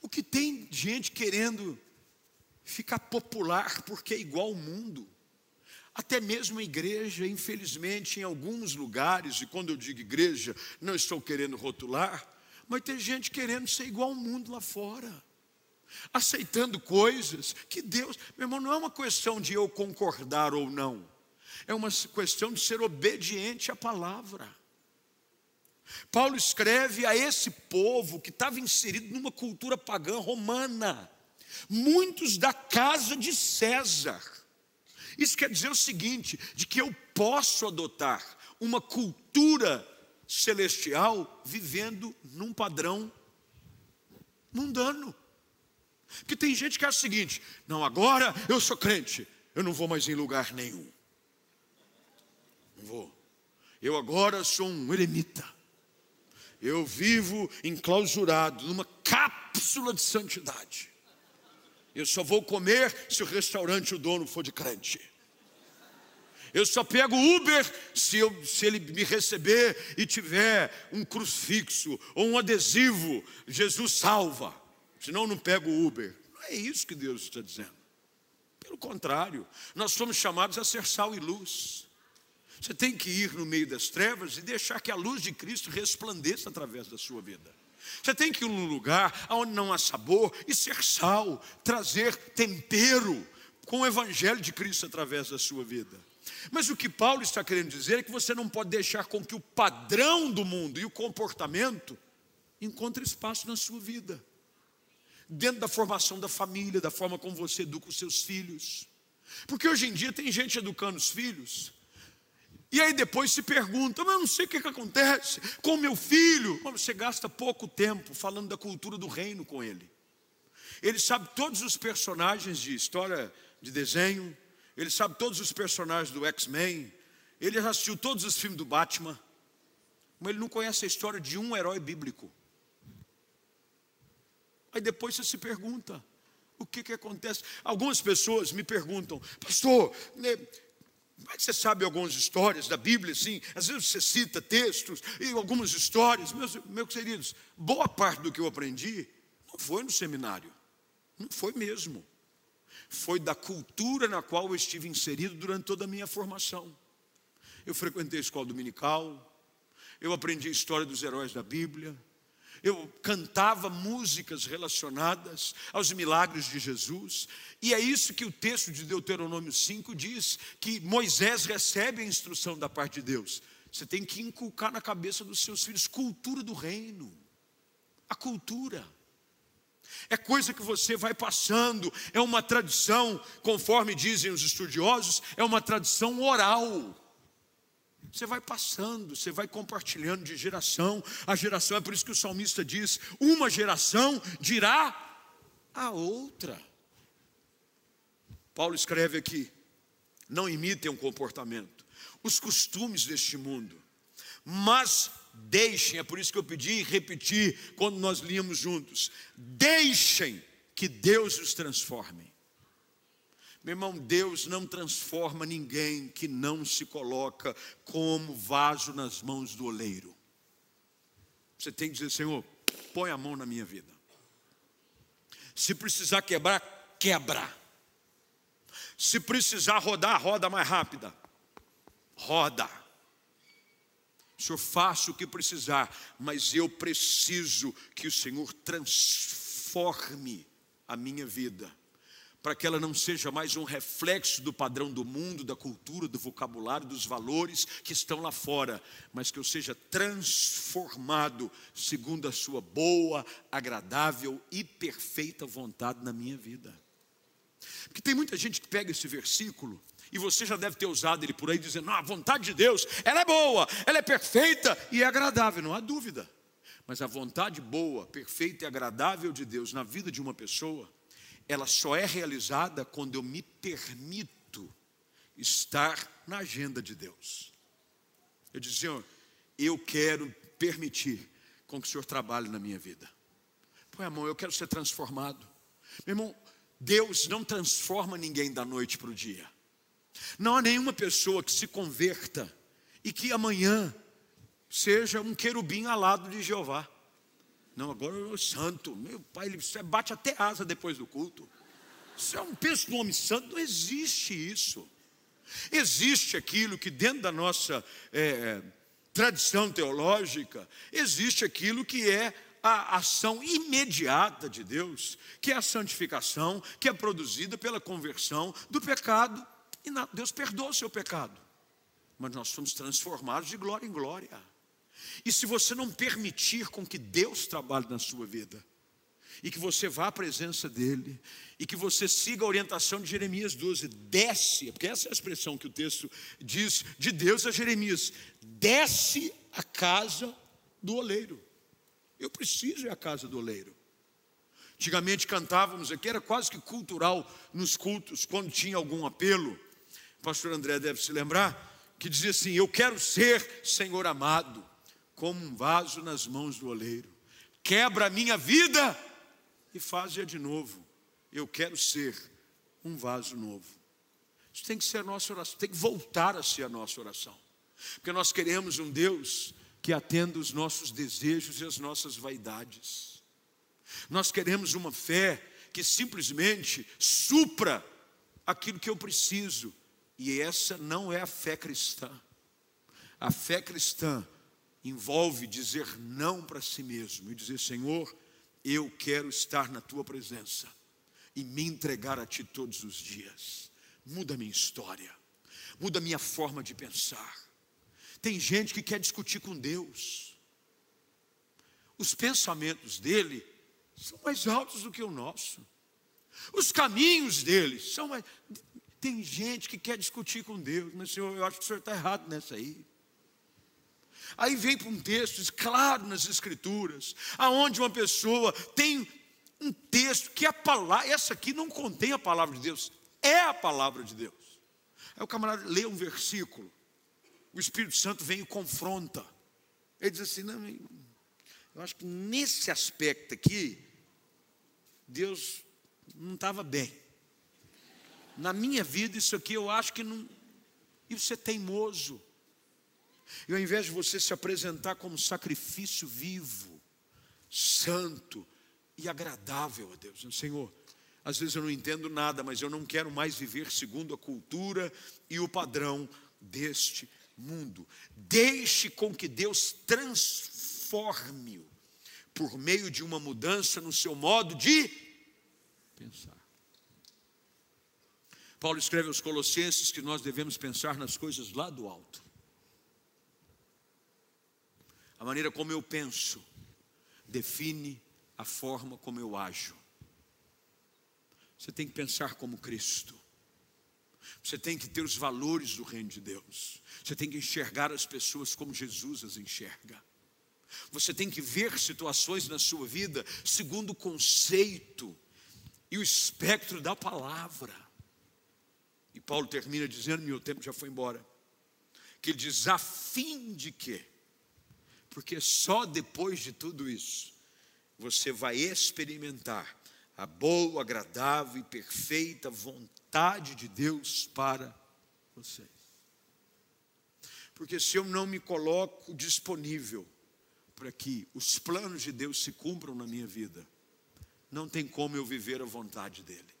O que tem gente querendo ficar popular porque é igual ao mundo. Até mesmo a igreja, infelizmente, em alguns lugares, e quando eu digo igreja, não estou querendo rotular, mas tem gente querendo ser igual ao mundo lá fora, aceitando coisas que Deus, meu irmão, não é uma questão de eu concordar ou não, é uma questão de ser obediente à palavra. Paulo escreve a esse povo que estava inserido numa cultura pagã romana, muitos da casa de César. Isso quer dizer o seguinte: de que eu posso adotar uma cultura celestial vivendo num padrão mundano. Porque tem gente que é o seguinte: não, agora eu sou crente, eu não vou mais em lugar nenhum. Vou. Eu agora sou um eremita. Eu vivo enclausurado numa cápsula de santidade. Eu só vou comer se o restaurante o dono for de crente. Eu só pego Uber se, eu, se ele me receber e tiver um crucifixo ou um adesivo. Jesus salva. Senão não pego Uber. Não é isso que Deus está dizendo. Pelo contrário, nós somos chamados a ser sal e luz. Você tem que ir no meio das trevas e deixar que a luz de Cristo resplandeça através da sua vida. Você tem que ir num lugar onde não há sabor e ser sal, trazer tempero com o evangelho de Cristo através da sua vida. Mas o que Paulo está querendo dizer é que você não pode deixar com que o padrão do mundo e o comportamento encontre espaço na sua vida. Dentro da formação da família, da forma como você educa os seus filhos. Porque hoje em dia tem gente educando os filhos e aí depois se pergunta, mas eu não sei o que, que acontece com meu filho. Você gasta pouco tempo falando da cultura do reino com ele. Ele sabe todos os personagens de história de desenho, ele sabe todos os personagens do X-Men, ele assistiu todos os filmes do Batman, mas ele não conhece a história de um herói bíblico. Aí depois você se pergunta, o que, que acontece? Algumas pessoas me perguntam, pastor, né, como é que você sabe algumas histórias da Bíblia, assim? Às vezes você cita textos e algumas histórias. Meus, meus queridos, boa parte do que eu aprendi não foi no seminário. Não foi mesmo. Foi da cultura na qual eu estive inserido durante toda a minha formação. Eu frequentei a escola dominical, eu aprendi a história dos heróis da Bíblia, eu cantava músicas relacionadas aos milagres de Jesus, e é isso que o texto de Deuteronômio 5 diz: que Moisés recebe a instrução da parte de Deus. Você tem que inculcar na cabeça dos seus filhos cultura do reino, a cultura. É coisa que você vai passando, é uma tradição, conforme dizem os estudiosos, é uma tradição oral. Você vai passando, você vai compartilhando de geração a geração. É por isso que o salmista diz: uma geração dirá a outra. Paulo escreve aqui Não imitem o comportamento, os costumes deste mundo, mas deixem, é por isso que eu pedi e repeti quando nós líamos juntos: deixem que Deus os transforme. Meu irmão, Deus não transforma ninguém que não se coloca como vaso nas mãos do oleiro. Você tem que dizer, Senhor, põe a mão na minha vida. Se precisar quebrar, quebra. Se precisar rodar, roda mais rápida. Roda. Senhor faça o que precisar, mas eu preciso que o Senhor transforme a minha vida para que ela não seja mais um reflexo do padrão do mundo, da cultura, do vocabulário, dos valores que estão lá fora, mas que eu seja transformado segundo a sua boa, agradável e perfeita vontade na minha vida. Porque tem muita gente que pega esse versículo e você já deve ter usado ele por aí dizendo: "Não, a vontade de Deus, ela é boa, ela é perfeita e é agradável", não há dúvida. Mas a vontade boa, perfeita e agradável de Deus na vida de uma pessoa ela só é realizada quando eu me permito estar na agenda de Deus. Eu Senhor, eu quero permitir com que o Senhor trabalhe na minha vida. Põe a mão, eu quero ser transformado. Meu irmão, Deus não transforma ninguém da noite para o dia. Não há nenhuma pessoa que se converta e que amanhã seja um querubim alado de Jeová. Não, agora eu santo. Meu pai, ele bate até asa depois do culto. Isso é um penso no homem santo, não existe isso. Existe aquilo que dentro da nossa é, tradição teológica, existe aquilo que é a ação imediata de Deus, que é a santificação, que é produzida pela conversão do pecado. E Deus perdoa o seu pecado. Mas nós somos transformados de glória em glória. E se você não permitir com que Deus trabalhe na sua vida, e que você vá à presença dEle, e que você siga a orientação de Jeremias 12, desce, porque essa é a expressão que o texto diz de Deus a Jeremias: desce a casa do oleiro. Eu preciso ir à casa do oleiro. Antigamente cantávamos aqui, era quase que cultural nos cultos, quando tinha algum apelo. O pastor André deve se lembrar, que dizia assim: Eu quero ser Senhor amado como um vaso nas mãos do oleiro. Quebra a minha vida e faz-a de novo. Eu quero ser um vaso novo. Isso tem que ser a nossa oração, tem que voltar a ser a nossa oração. Porque nós queremos um Deus que atenda os nossos desejos e as nossas vaidades. Nós queremos uma fé que simplesmente supra aquilo que eu preciso. E essa não é a fé cristã. A fé cristã envolve dizer não para si mesmo e dizer: Senhor, eu quero estar na tua presença e me entregar a ti todos os dias. Muda minha história, muda minha forma de pensar. Tem gente que quer discutir com Deus, os pensamentos dele são mais altos do que o nosso, os caminhos dele são mais. Tem gente que quer discutir com Deus, mas Senhor, eu acho que o Senhor está errado nessa aí. Aí vem para um texto claro nas Escrituras, aonde uma pessoa tem um texto que a palavra, essa aqui não contém a palavra de Deus, é a palavra de Deus. Aí o camarada lê um versículo, o Espírito Santo vem e confronta. Ele diz assim: não, eu acho que nesse aspecto aqui, Deus não estava bem. Na minha vida, isso aqui eu acho que não. Você é teimoso. E ao invés de você se apresentar como sacrifício vivo, santo e agradável a Deus, Senhor, às vezes eu não entendo nada, mas eu não quero mais viver segundo a cultura e o padrão deste mundo. Deixe com que Deus transforme-o por meio de uma mudança no seu modo de pensar. Paulo escreve aos Colossenses que nós devemos pensar nas coisas lá do alto a maneira como eu penso define a forma como eu ajo. Você tem que pensar como Cristo. Você tem que ter os valores do reino de Deus. Você tem que enxergar as pessoas como Jesus as enxerga. Você tem que ver situações na sua vida segundo o conceito e o espectro da palavra. E Paulo termina dizendo: meu tempo já foi embora. Que ele diz: a fim de quê? Porque só depois de tudo isso você vai experimentar a boa, agradável e perfeita vontade de Deus para vocês. Porque se eu não me coloco disponível para que os planos de Deus se cumpram na minha vida, não tem como eu viver a vontade dEle.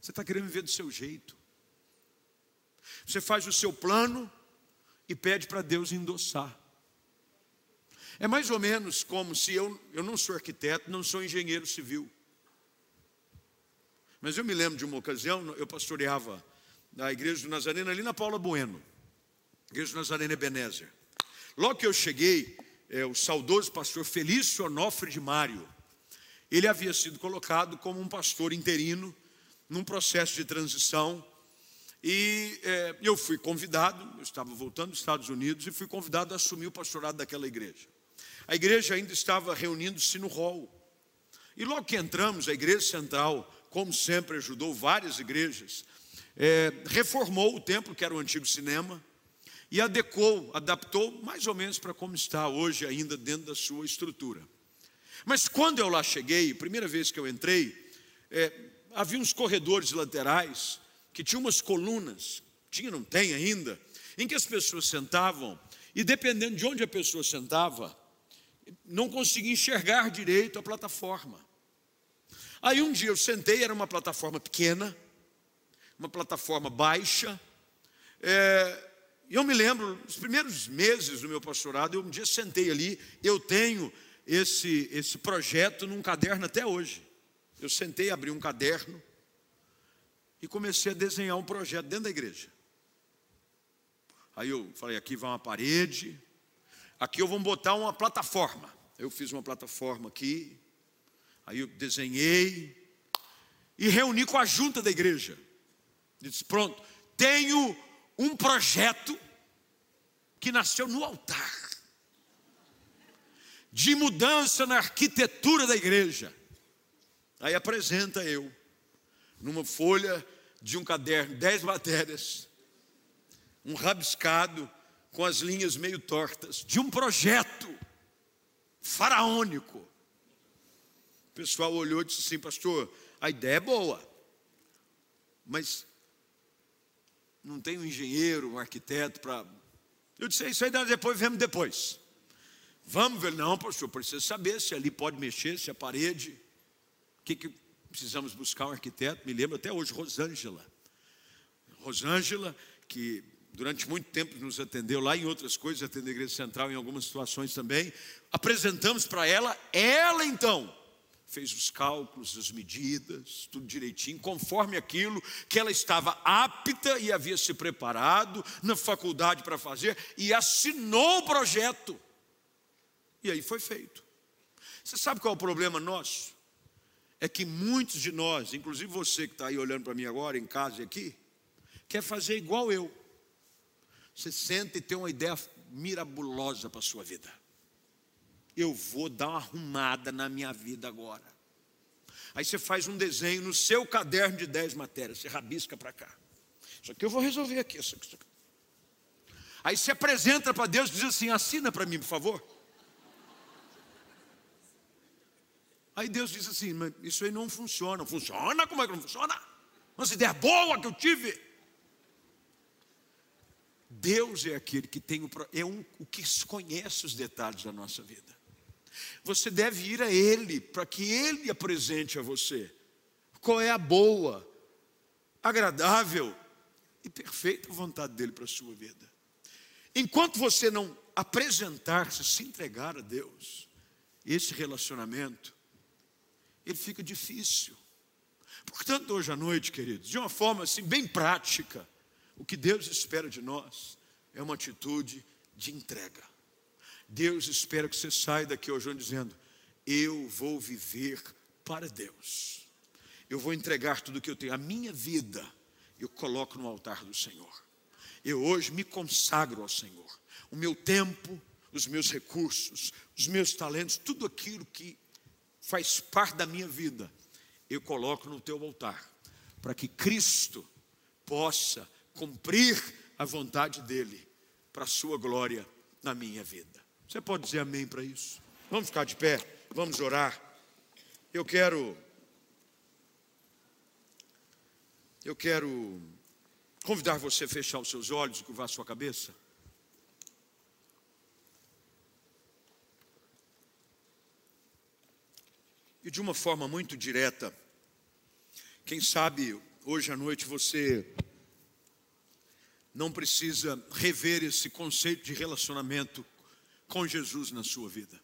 Você está querendo viver do seu jeito. Você faz o seu plano e pede para Deus endossar. É mais ou menos como se eu, eu não sou arquiteto, não sou engenheiro civil. Mas eu me lembro de uma ocasião, eu pastoreava na igreja do Nazareno, ali na Paula Bueno, igreja do Nazareno Ebenezer. Logo que eu cheguei, é, o saudoso pastor Felício Onofre de Mário, ele havia sido colocado como um pastor interino num processo de transição. E é, eu fui convidado, eu estava voltando dos Estados Unidos e fui convidado a assumir o pastorado daquela igreja. A igreja ainda estava reunindo-se no hall. E logo que entramos, a igreja central, como sempre ajudou várias igrejas, é, reformou o templo, que era o antigo cinema, e adequou, adaptou mais ou menos para como está hoje ainda dentro da sua estrutura. Mas quando eu lá cheguei, primeira vez que eu entrei, é, havia uns corredores laterais que tinham umas colunas, tinha, não tem ainda, em que as pessoas sentavam e dependendo de onde a pessoa sentava, não conseguia enxergar direito a plataforma. Aí um dia eu sentei, era uma plataforma pequena, uma plataforma baixa, é, eu me lembro, nos primeiros meses do meu pastorado, eu um dia sentei ali, eu tenho esse, esse projeto num caderno até hoje. Eu sentei, abri um caderno e comecei a desenhar um projeto dentro da igreja. Aí eu falei, aqui vai uma parede, aqui eu vou botar uma plataforma. Eu fiz uma plataforma aqui, aí eu desenhei e reuni com a junta da igreja. Disse, pronto, tenho um projeto que nasceu no altar de mudança na arquitetura da igreja. Aí apresenta eu, numa folha de um caderno, dez matérias, um rabiscado com as linhas meio tortas, de um projeto faraônico. O pessoal olhou e disse assim, pastor, a ideia é boa, mas não tem um engenheiro, um arquiteto para. Eu disse, é isso aí depois vemos depois. Vamos ver, não, pastor, precisa saber se ali pode mexer, se a parede. O que, que precisamos buscar um arquiteto? Me lembro até hoje, Rosângela. Rosângela, que durante muito tempo nos atendeu lá em outras coisas, atendeu a igreja central em algumas situações também. Apresentamos para ela, ela então fez os cálculos, as medidas, tudo direitinho, conforme aquilo que ela estava apta e havia se preparado na faculdade para fazer e assinou o projeto. E aí foi feito. Você sabe qual é o problema nosso? É que muitos de nós, inclusive você que está aí olhando para mim agora, em casa e aqui, quer fazer igual eu. Você senta e tem uma ideia mirabulosa para a sua vida eu vou dar uma arrumada na minha vida agora. Aí você faz um desenho no seu caderno de 10 matérias, você rabisca para cá. Isso aqui eu vou resolver aqui. Isso aqui, Aí você apresenta para Deus e diz assim: assina para mim, por favor. Aí Deus diz assim: mas isso aí não funciona. Funciona? Como é que não funciona? Uma ideia boa que eu tive. Deus é aquele que tem o, é um, o que conhece os detalhes da nossa vida. Você deve ir a Ele para que Ele apresente a você qual é a boa, agradável e perfeita vontade dele para a sua vida. Enquanto você não apresentar-se, se entregar a Deus, esse relacionamento, ele fica difícil. Portanto, hoje à noite, queridos, de uma forma assim bem prática, o que Deus espera de nós é uma atitude de entrega. Deus espera que você saia daqui hoje dizendo: Eu vou viver para Deus. Eu vou entregar tudo o que eu tenho. A minha vida eu coloco no altar do Senhor. Eu hoje me consagro ao Senhor. O meu tempo, os meus recursos, os meus talentos, tudo aquilo que faz parte da minha vida, eu coloco no teu altar, para que Cristo possa cumprir a vontade dEle para a sua glória na minha vida. Você pode dizer amém para isso? Vamos ficar de pé, vamos orar. Eu quero. Eu quero convidar você a fechar os seus olhos, curvar a sua cabeça. E de uma forma muito direta, quem sabe hoje à noite você não precisa rever esse conceito de relacionamento com Jesus na sua vida.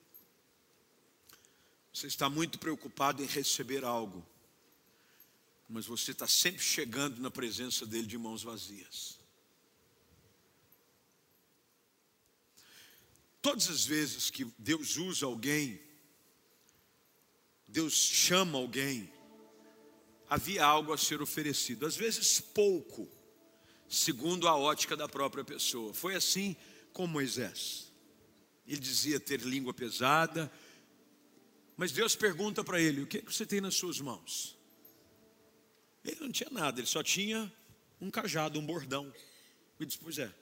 Você está muito preocupado em receber algo, mas você está sempre chegando na presença dele de mãos vazias. Todas as vezes que Deus usa alguém, Deus chama alguém, havia algo a ser oferecido, às vezes pouco, segundo a ótica da própria pessoa. Foi assim com Moisés. Ele dizia ter língua pesada, mas Deus pergunta para ele: O que você tem nas suas mãos? Ele não tinha nada, ele só tinha um cajado, um bordão. E disse: Pois é,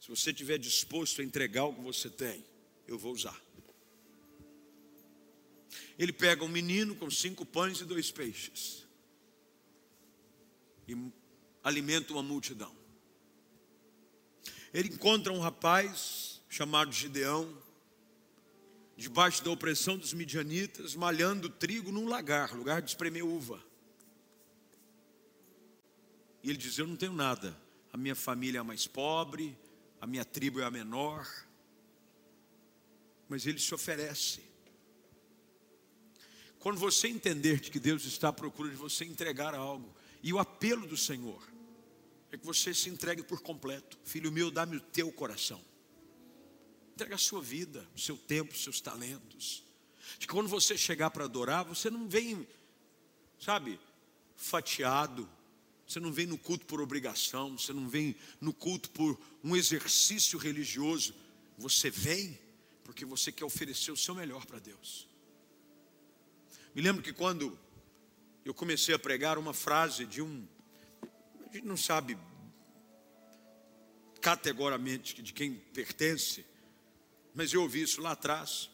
se você estiver disposto a entregar o que você tem, eu vou usar. Ele pega um menino com cinco pães e dois peixes e alimenta uma multidão. Ele encontra um rapaz chamado Gideão, debaixo da opressão dos midianitas, malhando trigo num lagar, lugar de espremer uva. E ele diz: Eu não tenho nada, a minha família é a mais pobre, a minha tribo é a menor. Mas ele se oferece. Quando você entender de que Deus está à procura de você entregar algo, e o apelo do Senhor é que você se entregue por completo. Filho meu, dá-me o teu coração. Entrega a sua vida, o seu tempo, os seus talentos. Que quando você chegar para adorar, você não vem, sabe, fatiado. Você não vem no culto por obrigação, você não vem no culto por um exercício religioso. Você vem porque você quer oferecer o seu melhor para Deus. Me lembro que quando eu comecei a pregar uma frase de um, a gente não sabe categoricamente de quem pertence, mas eu ouvi isso lá atrás.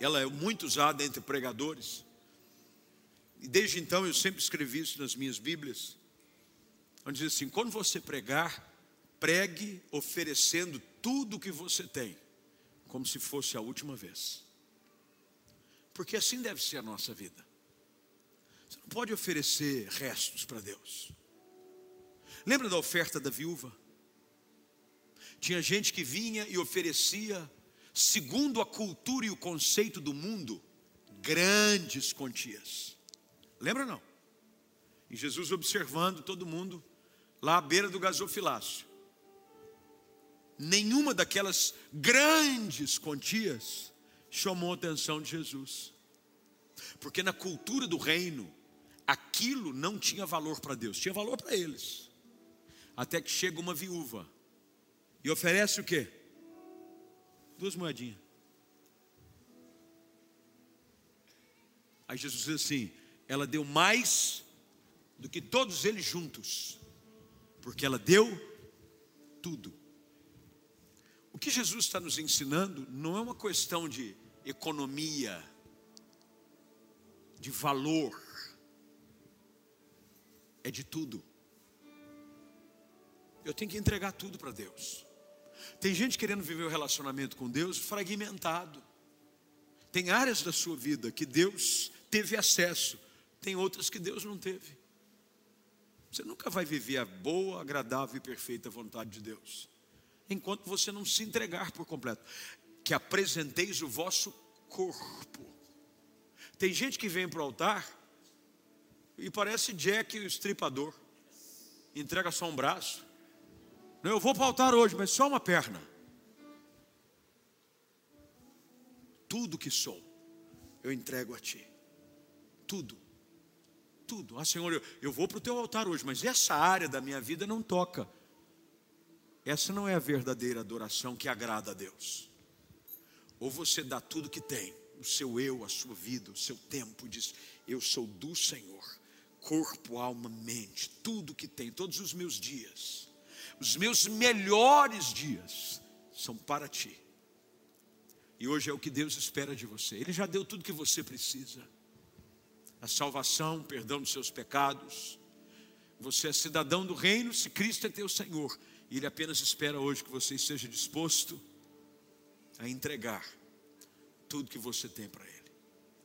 Ela é muito usada entre pregadores. E desde então eu sempre escrevi isso nas minhas Bíblias. Onde diz assim: quando você pregar, pregue oferecendo tudo o que você tem, como se fosse a última vez. Porque assim deve ser a nossa vida. Você não pode oferecer restos para Deus. Lembra da oferta da viúva? Tinha gente que vinha e oferecia segundo a cultura e o conceito do mundo, grandes quantias. Lembra não? E Jesus observando todo mundo lá à beira do gasofilácio. Nenhuma daquelas grandes quantias chamou a atenção de Jesus. Porque na cultura do reino, aquilo não tinha valor para Deus, tinha valor para eles. Até que chega uma viúva e oferece o quê? duas moedinhas. Aí Jesus diz assim: ela deu mais do que todos eles juntos, porque ela deu tudo. O que Jesus está nos ensinando não é uma questão de economia, de valor, é de tudo. Eu tenho que entregar tudo para Deus. Tem gente querendo viver o relacionamento com Deus fragmentado. Tem áreas da sua vida que Deus teve acesso, tem outras que Deus não teve. Você nunca vai viver a boa, agradável e perfeita vontade de Deus, enquanto você não se entregar por completo. Que apresenteis o vosso corpo. Tem gente que vem para o altar e parece Jack o estripador, entrega só um braço. Eu vou altar hoje, mas só uma perna. Tudo que sou, eu entrego a Ti. Tudo. Tudo. Ah, Senhor, eu, eu vou para o Teu altar hoje, mas essa área da minha vida não toca. Essa não é a verdadeira adoração que agrada a Deus. Ou você dá tudo que tem, o seu eu, a sua vida, o seu tempo, diz: Eu sou do Senhor, corpo, alma, mente, tudo que tem, todos os meus dias, os meus melhores dias são para ti. E hoje é o que Deus espera de você. Ele já deu tudo que você precisa: a salvação, perdão dos seus pecados. Você é cidadão do reino se Cristo é teu Senhor. E Ele apenas espera hoje que você esteja disposto a entregar tudo que você tem para Ele.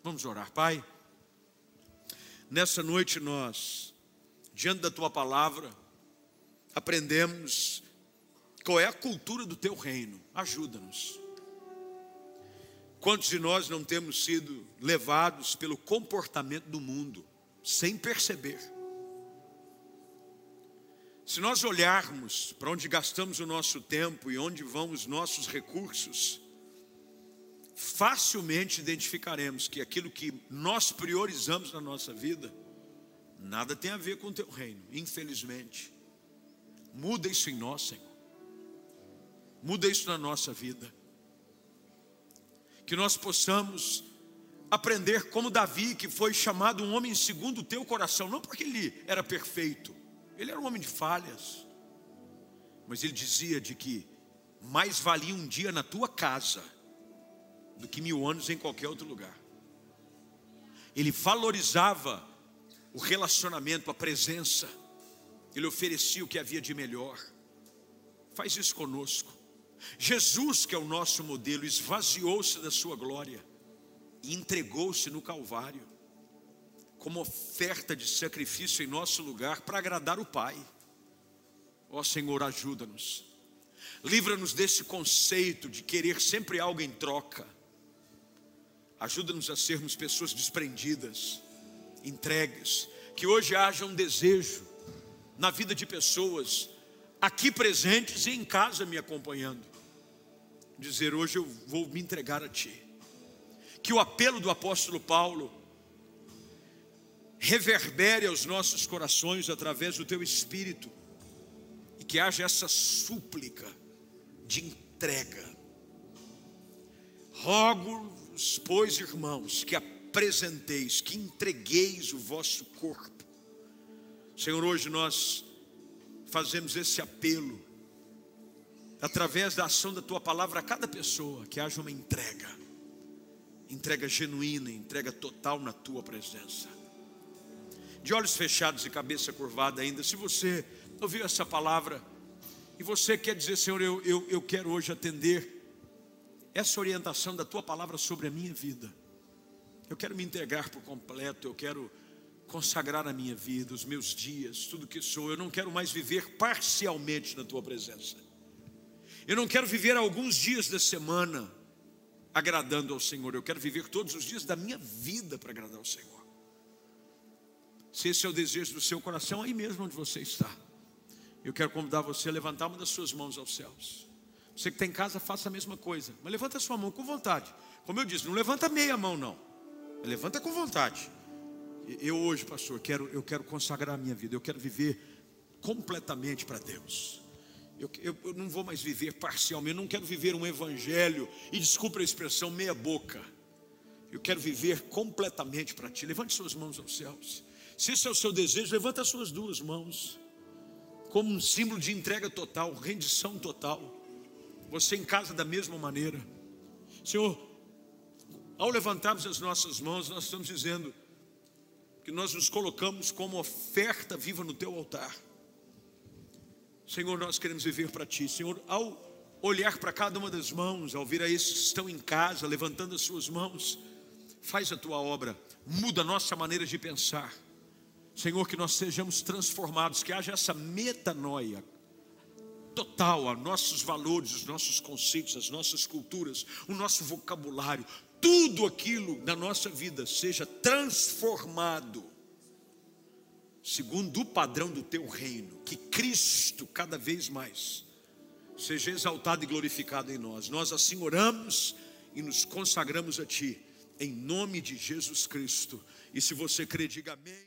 Vamos orar, Pai. Nessa noite nós, diante da tua palavra, aprendemos qual é a cultura do teu reino. Ajuda-nos. Quantos de nós não temos sido levados pelo comportamento do mundo, sem perceber? Se nós olharmos para onde gastamos o nosso tempo e onde vão os nossos recursos, facilmente identificaremos que aquilo que nós priorizamos na nossa vida, nada tem a ver com o teu reino, infelizmente. Muda isso em nós, Senhor. Muda isso na nossa vida. Que nós possamos aprender como Davi, que foi chamado um homem segundo o teu coração, não porque ele era perfeito, ele era um homem de falhas, mas ele dizia de que mais valia um dia na tua casa do que mil anos em qualquer outro lugar. Ele valorizava o relacionamento, a presença, ele oferecia o que havia de melhor. Faz isso conosco. Jesus, que é o nosso modelo, esvaziou-se da sua glória e entregou-se no Calvário, como oferta de sacrifício em nosso lugar, para agradar o Pai. Ó Senhor, ajuda-nos, livra-nos desse conceito de querer sempre algo em troca Ajuda-nos a sermos pessoas desprendidas, entregues. Que hoje haja um desejo na vida de pessoas aqui presentes e em casa me acompanhando. Dizer hoje eu vou me entregar a Ti. Que o apelo do apóstolo Paulo reverbere aos nossos corações através do Teu Espírito e que haja essa súplica de entrega. Rogo vos, pois, irmãos, que apresenteis, que entregueis o vosso corpo. Senhor, hoje nós fazemos esse apelo, através da ação da tua palavra a cada pessoa, que haja uma entrega, entrega genuína, entrega total na tua presença. De olhos fechados e cabeça curvada ainda, se você ouviu essa palavra e você quer dizer, Senhor, eu, eu, eu quero hoje atender essa orientação da tua palavra sobre a minha vida. Eu quero me entregar por completo, eu quero consagrar a minha vida, os meus dias, tudo que sou. Eu não quero mais viver parcialmente na tua presença. Eu não quero viver alguns dias da semana agradando ao Senhor. Eu quero viver todos os dias da minha vida para agradar ao Senhor. Se esse é o desejo do seu coração, aí mesmo onde você está, eu quero convidar você a levantar uma das suas mãos aos céus. Você que está em casa, faça a mesma coisa. Mas levanta a sua mão com vontade. Como eu disse, não levanta meia mão, não. Levanta com vontade. Eu hoje, pastor, quero, eu quero consagrar a minha vida. Eu quero viver completamente para Deus. Eu, eu, eu, não vou mais viver parcialmente. Eu não quero viver um evangelho. E desculpe a expressão, meia boca. Eu quero viver completamente para Ti. Levante suas mãos aos céus. Se esse é o seu desejo, levanta as suas duas mãos. Como um símbolo de entrega total, rendição total. Você em casa da mesma maneira. Senhor, ao levantarmos as nossas mãos, nós estamos dizendo que nós nos colocamos como oferta viva no teu altar. Senhor, nós queremos viver para ti. Senhor, ao olhar para cada uma das mãos, ao ver a esses que estão em casa, levantando as suas mãos, faz a tua obra, muda a nossa maneira de pensar. Senhor, que nós sejamos transformados, que haja essa metanoia, total a nossos valores, os nossos conceitos, as nossas culturas, o nosso vocabulário, tudo aquilo na nossa vida seja transformado segundo o padrão do teu reino, que Cristo cada vez mais seja exaltado e glorificado em nós. Nós assim oramos e nos consagramos a ti em nome de Jesus Cristo. E se você crê, diga amém.